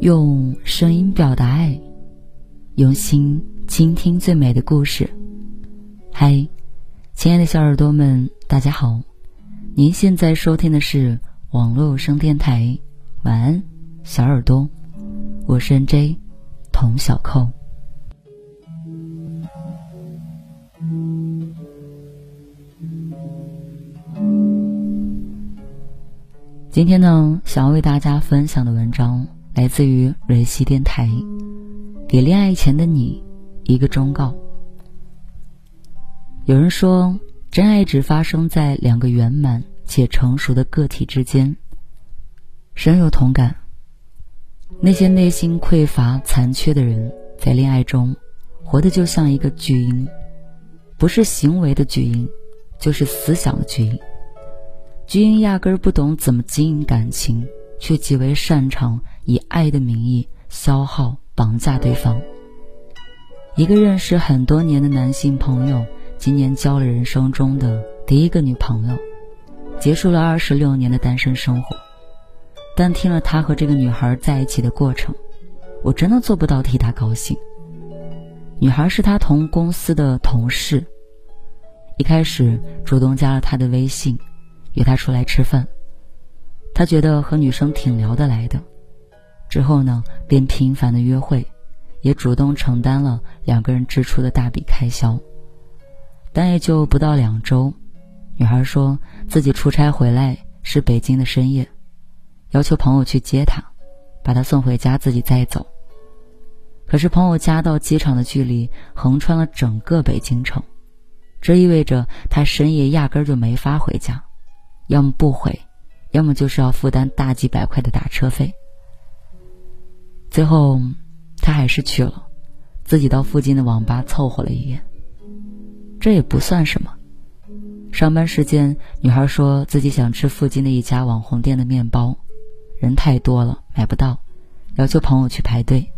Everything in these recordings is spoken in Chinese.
用声音表达爱，用心倾听最美的故事。嗨，亲爱的小耳朵们，大家好！您现在收听的是网络声电台，晚安，小耳朵，我是 N J 童小扣。今天呢，想要为大家分享的文章。来自于蕊希电台，给恋爱前的你一个忠告。有人说，真爱只发生在两个圆满且成熟的个体之间。深有同感。那些内心匮乏、残缺的人，在恋爱中活得就像一个巨婴，不是行为的巨婴，就是思想的巨婴。巨婴压根儿不懂怎么经营感情。却极为擅长以爱的名义消耗、绑架对方。一个认识很多年的男性朋友，今年交了人生中的第一个女朋友，结束了二十六年的单身生活。但听了他和这个女孩在一起的过程，我真的做不到替他高兴。女孩是他同公司的同事，一开始主动加了他的微信，约他出来吃饭。他觉得和女生挺聊得来的，之后呢，便频繁的约会，也主动承担了两个人支出的大笔开销。但也就不到两周，女孩说自己出差回来是北京的深夜，要求朋友去接她，把她送回家，自己再走。可是朋友家到机场的距离横穿了整个北京城，这意味着他深夜压根儿就没法回家，要么不回。要么就是要负担大几百块的打车费。最后，他还是去了，自己到附近的网吧凑合了一夜。这也不算什么。上班时间，女孩说自己想吃附近的一家网红店的面包，人太多了买不到，要求朋友去排队。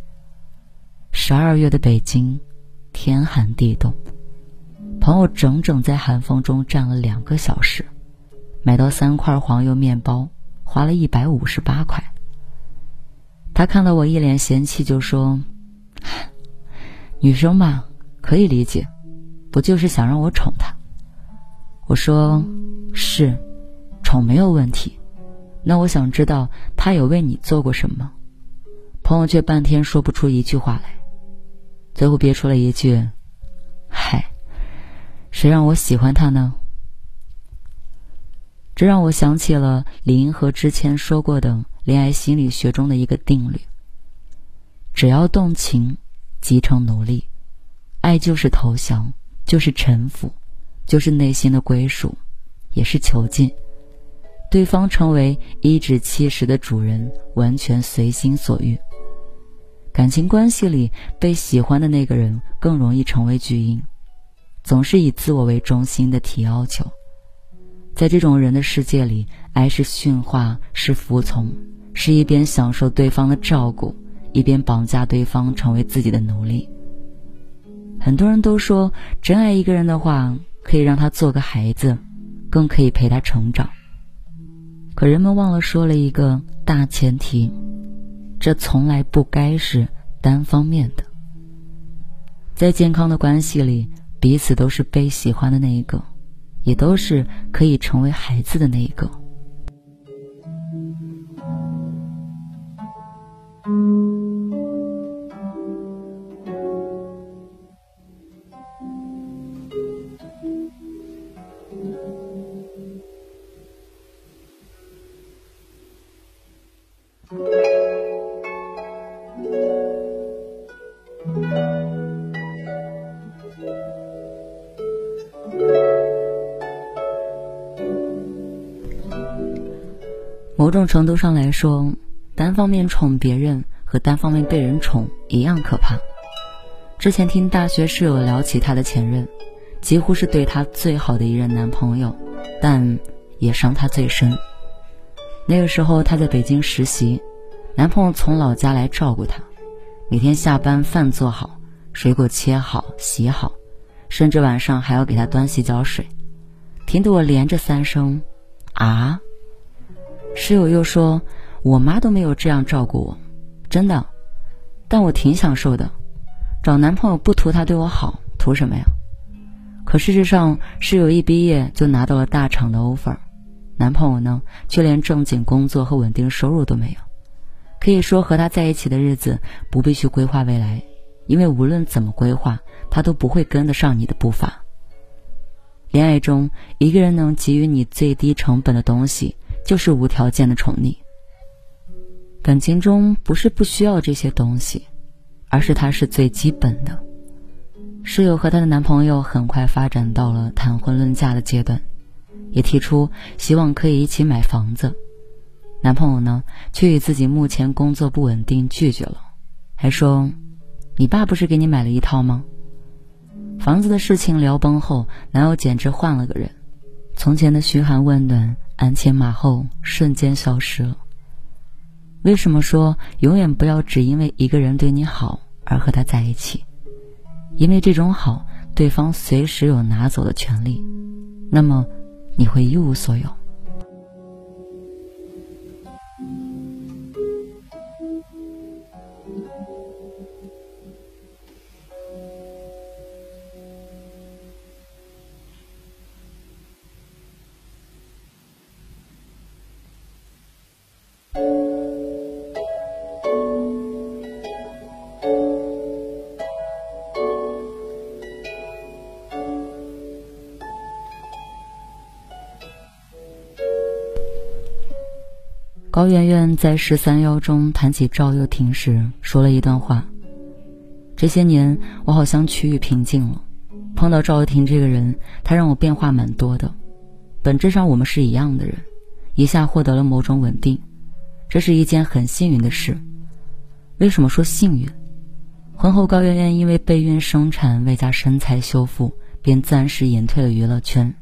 十二月的北京，天寒地冻，朋友整整在寒风中站了两个小时。买到三块黄油面包，花了一百五十八块。他看到我一脸嫌弃，就说：“女生嘛，可以理解，不就是想让我宠他？”我说：“是，宠没有问题。那我想知道他有为你做过什么？”朋友却半天说不出一句话来，最后憋出了一句：“嗨，谁让我喜欢他呢？”这让我想起了李银河之前说过的恋爱心理学中的一个定律：只要动情，即成奴隶；爱就是投降，就是臣服，就是内心的归属，也是囚禁。对方成为颐指气使的主人，完全随心所欲。感情关系里，被喜欢的那个人更容易成为巨婴，总是以自我为中心的提要求。在这种人的世界里，爱是驯化，是服从，是一边享受对方的照顾，一边绑架对方成为自己的奴隶。很多人都说，真爱一个人的话，可以让他做个孩子，更可以陪他成长。可人们忘了说了一个大前提：这从来不该是单方面的。在健康的关系里，彼此都是被喜欢的那一个。也都是可以成为孩子的那一个。某种程度上来说，单方面宠别人和单方面被人宠一样可怕。之前听大学室友聊起她的前任，几乎是对她最好的一任男朋友，但也伤她最深。那个时候她在北京实习，男朋友从老家来照顾她，每天下班饭做好，水果切好洗好，甚至晚上还要给她端洗脚水，听得我连着三声啊。室友又说，我妈都没有这样照顾我，真的，但我挺享受的。找男朋友不图他对我好，图什么呀？可事实上，室友一毕业就拿到了大厂的 offer，男朋友呢，却连正经工作和稳定收入都没有。可以说，和他在一起的日子不必去规划未来，因为无论怎么规划，他都不会跟得上你的步伐。恋爱中，一个人能给予你最低成本的东西，就是无条件的宠溺。感情中不是不需要这些东西。而是它是最基本的。室友和她的男朋友很快发展到了谈婚论嫁的阶段，也提出希望可以一起买房子。男朋友呢，却以自己目前工作不稳定拒绝了，还说：“你爸不是给你买了一套吗？”房子的事情聊崩后，男友简直换了个人，从前的嘘寒问暖、鞍前马后瞬间消失了。为什么说永远不要只因为一个人对你好而和他在一起？因为这种好，对方随时有拿走的权利，那么你会一无所有。高圆圆在《十三邀》中谈起赵又廷时，说了一段话：“这些年，我好像趋于平静了。碰到赵又廷这个人，他让我变化蛮多的。本质上，我们是一样的人，一下获得了某种稳定，这是一件很幸运的事。为什么说幸运？婚后，高圆圆因为备孕生产，外加身材修复，便暂时隐退了娱乐圈。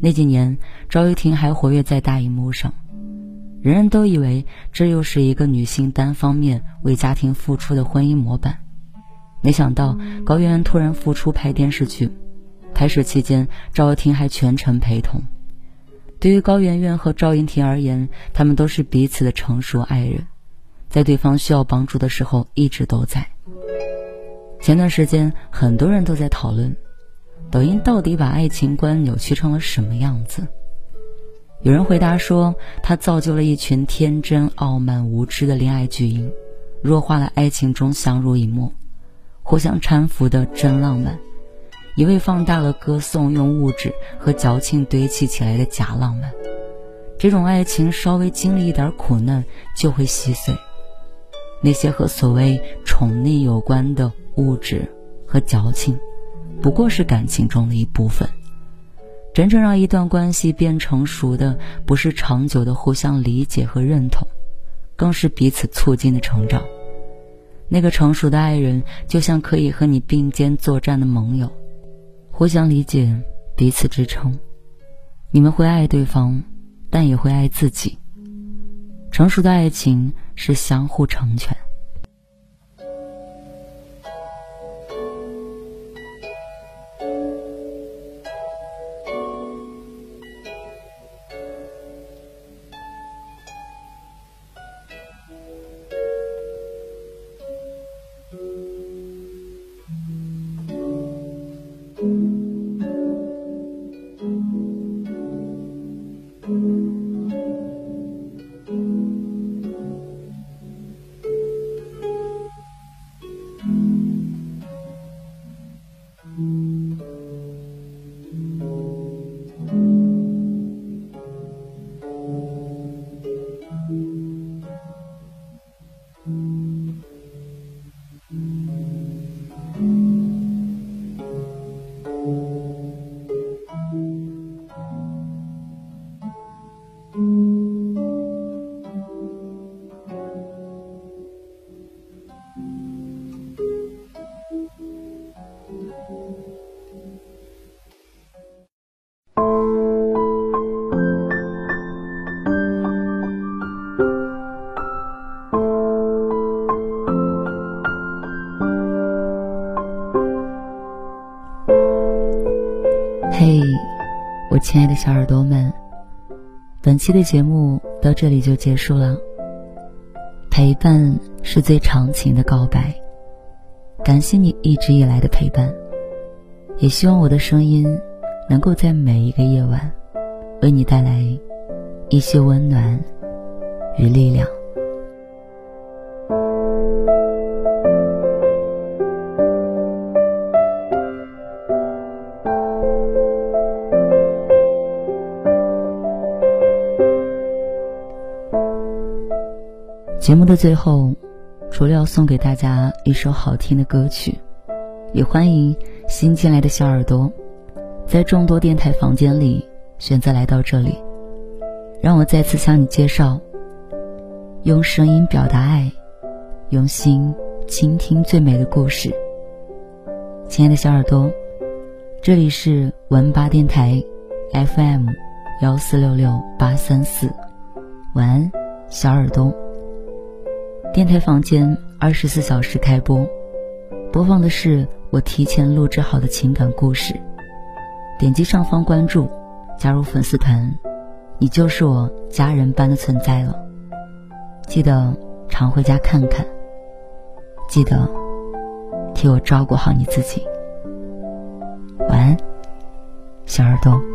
那几年，赵又廷还活跃在大荧幕上。”人人都以为这又是一个女性单方面为家庭付出的婚姻模板，没想到高圆圆突然复出拍电视剧，拍摄期间赵又廷还全程陪同。对于高圆圆和赵又廷而言，他们都是彼此的成熟爱人，在对方需要帮助的时候一直都在。前段时间很多人都在讨论，抖音到底把爱情观扭曲成了什么样子？有人回答说，他造就了一群天真、傲慢、无知的恋爱巨婴，弱化了爱情中相濡以沫、互相搀扶的真浪漫，一味放大了歌颂用物质和矫情堆砌起来的假浪漫。这种爱情稍微经历一点苦难就会稀碎。那些和所谓宠溺有关的物质和矫情，不过是感情中的一部分。真正让一段关系变成熟的，不是长久的互相理解和认同，更是彼此促进的成长。那个成熟的爱人，就像可以和你并肩作战的盟友，互相理解，彼此支撑。你们会爱对方，但也会爱自己。成熟的爱情是相互成全。嘿，我亲爱的小耳朵们，本期的节目到这里就结束了。陪伴是最长情的告白，感谢你一直以来的陪伴，也希望我的声音能够在每一个夜晚，为你带来一些温暖与力量。节目的最后，除了要送给大家一首好听的歌曲，也欢迎新进来的小耳朵，在众多电台房间里选择来到这里，让我再次向你介绍：用声音表达爱，用心倾听最美的故事。亲爱的小耳朵，这里是文八电台 FM 幺四六六八三四，晚安，小耳朵。电台房间二十四小时开播，播放的是我提前录制好的情感故事。点击上方关注，加入粉丝团，你就是我家人般的存在了。记得常回家看看，记得替我照顾好你自己。晚安，小耳朵。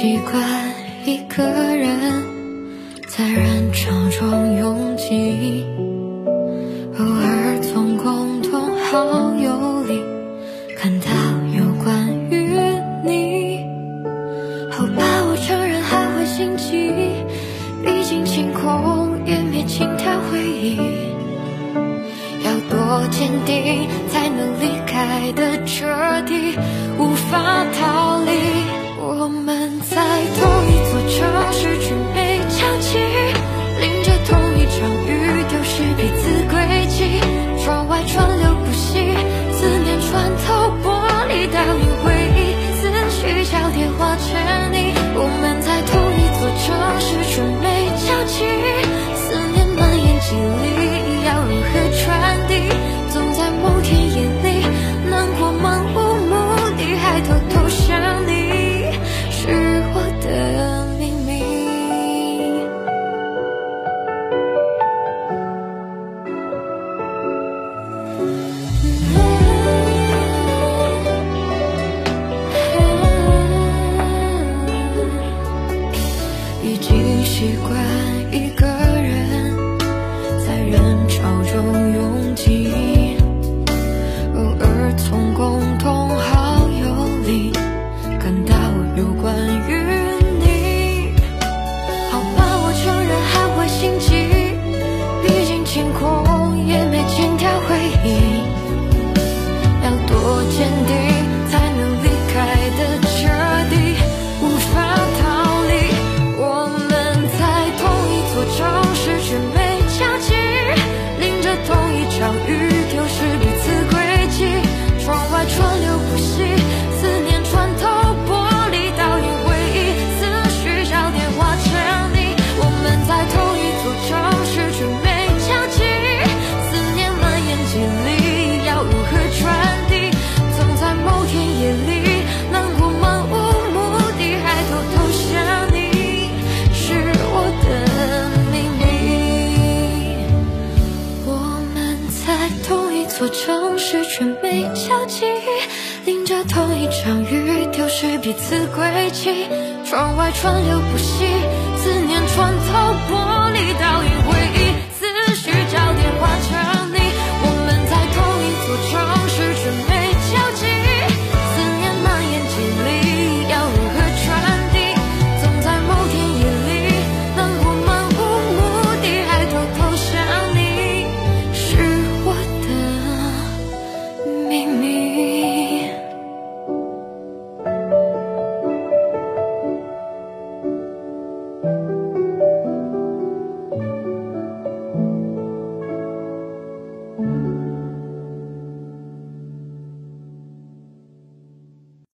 习惯一个人在人潮中拥挤，偶尔从共同好友里看到有关于你。好吧，我承认还会心悸，毕竟清空湮灭心跳回忆，要多坚定才能离开的彻底，无法逃离。我们在同一座城市，却没交集，淋着同一场雨，丢失彼此轨迹。窗外川流不息，思念穿透玻璃，倒映回忆，思绪交叠化成泥。我们已经习惯一个是，彼此轨迹。窗外川流不息，思念穿透玻璃倒影。